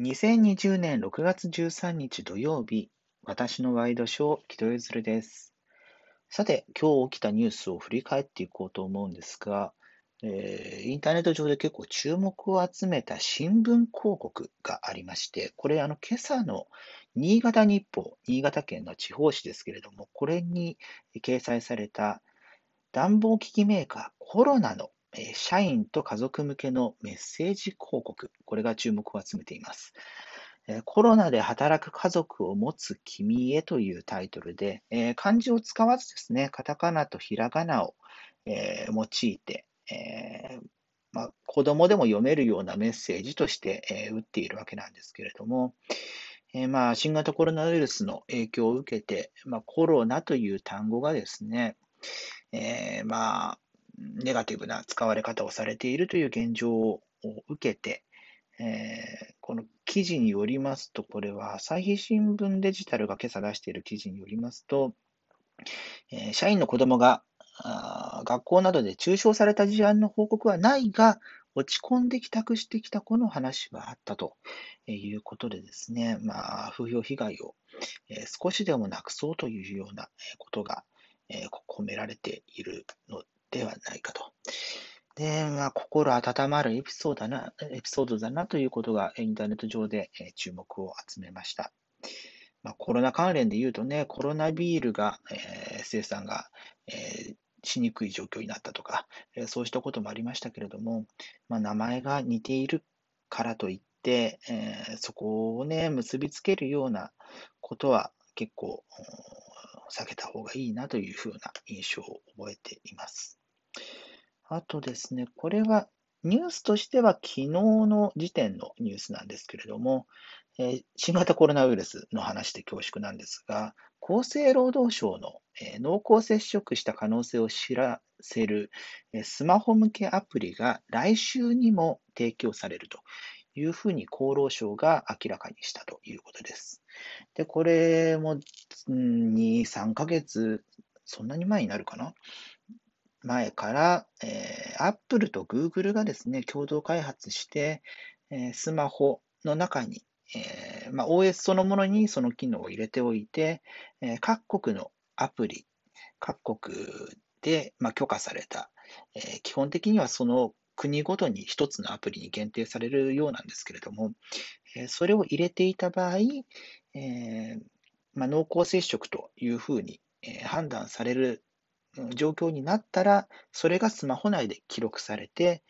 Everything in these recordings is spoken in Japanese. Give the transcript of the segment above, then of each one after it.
2020年6月13日土曜日、私のワイドショー、木戸ゆずるです。さて、今日起きたニュースを振り返っていこうと思うんですが、えー、インターネット上で結構注目を集めた新聞広告がありまして、これ、あの、今朝の新潟日報、新潟県の地方紙ですけれども、これに掲載された暖房機器メーカーコロナの社員と家族向けのメッセージ広告、これが注目を集めています。コロナで働く家族を持つ君へというタイトルで、漢字を使わずですね、カタカナとひらがなを用いて、まあ、子供でも読めるようなメッセージとして打っているわけなんですけれども、えまあ、新型コロナウイルスの影響を受けて、まあ、コロナという単語がですね、え、まあ、ネガティブな使われ方をされているという現状を受けて、えー、この記事によりますと、これは朝日新聞デジタルが今朝出している記事によりますと、えー、社員の子供が学校などで中傷された事案の報告はないが、落ち込んで帰宅してきた子の話はあったということでですね、まあ、風評被害を少しでもなくそうというようなことが込められているのではないかと。で、まあ、心温まるエピソードだな、エピソードだなということがインターネット上で注目を集めました。まあ、コロナ関連で言うとね、コロナビールが、えー、生産が、えー、しにくい状況になったとか、えー、そうしたこともありましたけれども、まあ、名前が似ているからといって、えー、そこをね、結びつけるようなことは結構避けた方がいいなというふうな印象を覚えています。あとですね、これはニュースとしては昨日の時点のニュースなんですけれども、えー、新型コロナウイルスの話で恐縮なんですが、厚生労働省の、えー、濃厚接触した可能性を知らせる、えー、スマホ向けアプリが来週にも提供されるというふうに厚労省が明らかにしたということです。で、これも2、3ヶ月、そんなに前になるかな？前から、えー、Apple と Google がですね、共同開発して、えー、スマホの中に、えーまあ、OS そのものにその機能を入れておいて、えー、各国のアプリ、各国で、まあ、許可された、えー、基本的にはその国ごとに一つのアプリに限定されるようなんですけれども、えー、それを入れていた場合、えーまあ、濃厚接触というふうに、え、判断される状況になったら、それがスマホ内で記録されて、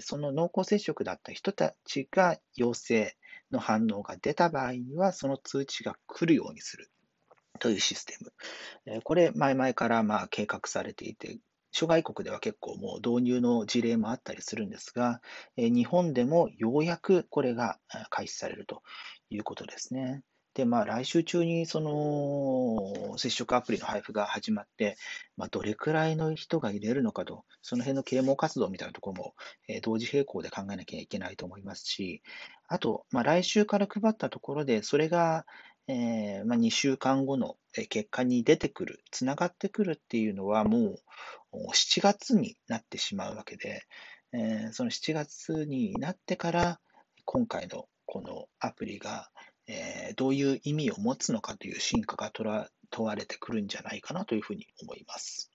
その濃厚接触だった人たちが陽性の反応が出た場合には、その通知が来るようにするというシステム。これ、前々からまあ計画されていて、諸外国では結構もう導入の事例もあったりするんですが、日本でもようやくこれが開始されるということですね。で、まあ、来週中にその接触アプリの配布が始まって、まあ、どれくらいの人が入れるのかと、その辺の啓蒙活動みたいなところも、えー、同時並行で考えなきゃいけないと思いますし、あと、まあ、来週から配ったところで、それが、えーまあ、2週間後の結果に出てくる、つながってくるっていうのは、もう7月になってしまうわけで、えー、その7月になってから、今回のこのアプリが、えー、どういう意味を持つのかという進化が問われてくるんじゃないかなというふうに思います。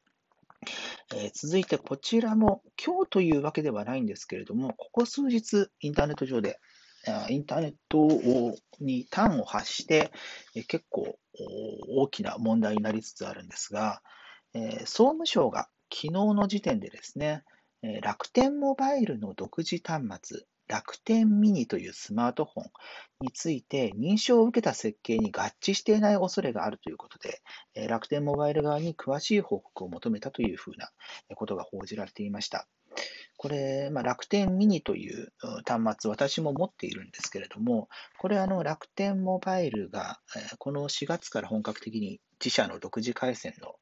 えー、続いてこちらも今日というわけではないんですけれども、ここ数日インターネット上で、インターネットに端を発して、結構大きな問題になりつつあるんですが、えー、総務省が昨日の時点でですね、楽天モバイルの独自端末、楽天ミニというスマートフォンについて認証を受けた設計に合致していない恐れがあるということで、楽天モバイル側に詳しい報告を求めたというふうなことが報じられていました。これ、まあ、楽天ミニという端末、私も持っているんですけれども、これあの楽天モバイルがこの4月から本格的に自社の独自回線の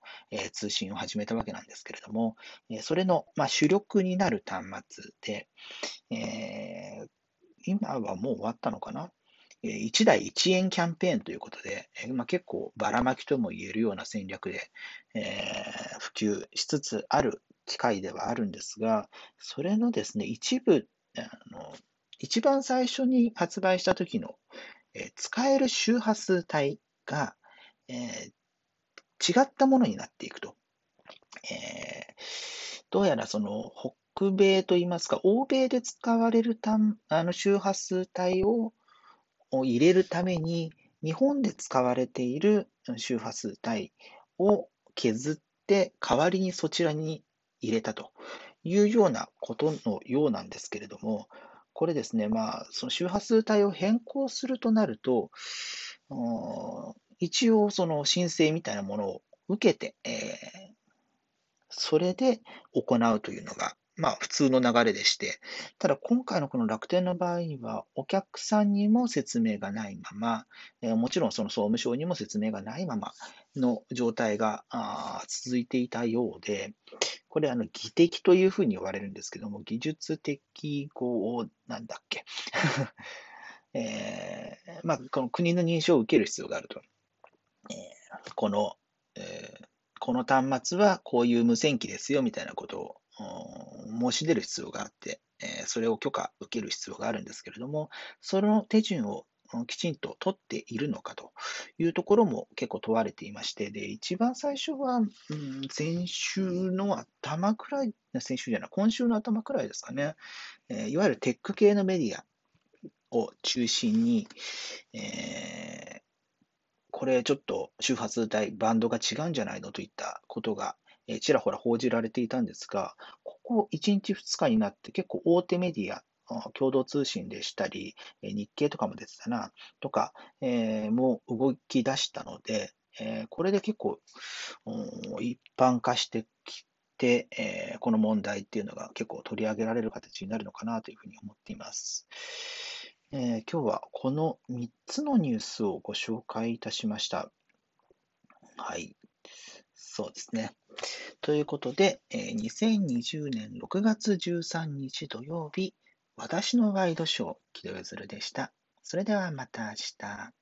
通信を始めたわけなんですけれども、それのま主力になる端末で、え、今はもう終わったのかな？1台1円キャンペーンということで、まあ、結構ばらまきとも言えるような戦略で、えー、普及しつつある機会ではあるんですが、それのですね、一部、あの一番最初に発売した時の、えー、使える周波数帯が、えー、違ったものになっていくと。えー、どうやらその北米といいますか、欧米で使われるたあの周波数帯を入れるために、日本で使われている周波数帯を削って代わりにそちらに入れたというようなことのようなんですけれども、これですね、まあ、その周波数帯を変更するとなると、一応その申請みたいなものを受けて、えー、それで行うというのがまあ、普通の流れでして、ただ今回のこの楽天の場合には、お客さんにも説明がないまま、え、もちろんその総務省にも説明がないままの状態が続いていたようで、これ、あの、技的というふうに言われるんですけども、技術的語なんだっけ？えー、まあ、この国の認証を受ける必要があると。えー、この、えー、この端末はこういう無線機ですよみたいなことを申し出る必要があって、えそれを許可受ける必要があるんですけれども、その手順をきちんと取っているのかというところも結構問われていまして、で、一番最初は、うん、先週の頭くらい、先週じゃない、今週の頭くらいですかね、えいわゆるテック系のメディアを中心に、えー、これちょっと周波数帯、バンドが違うんじゃないのといったことがえちらほら報じられていたんですが、こ1日2日になって結構大手メディア、共同通信でしたり、日経とかも出てたな、とか、えー、もう動き出したので、えー、これで結構、一般化してきて、えー、この問題っていうのが結構取り上げられる形になるのかなというふうに思っています。えー、今日はこの3つのニュースをご紹介いたしました。はい。そうですね。ということで、2020年6月13日土曜日、私のワイドショー、木戸ゆずるでした。それではまた明日。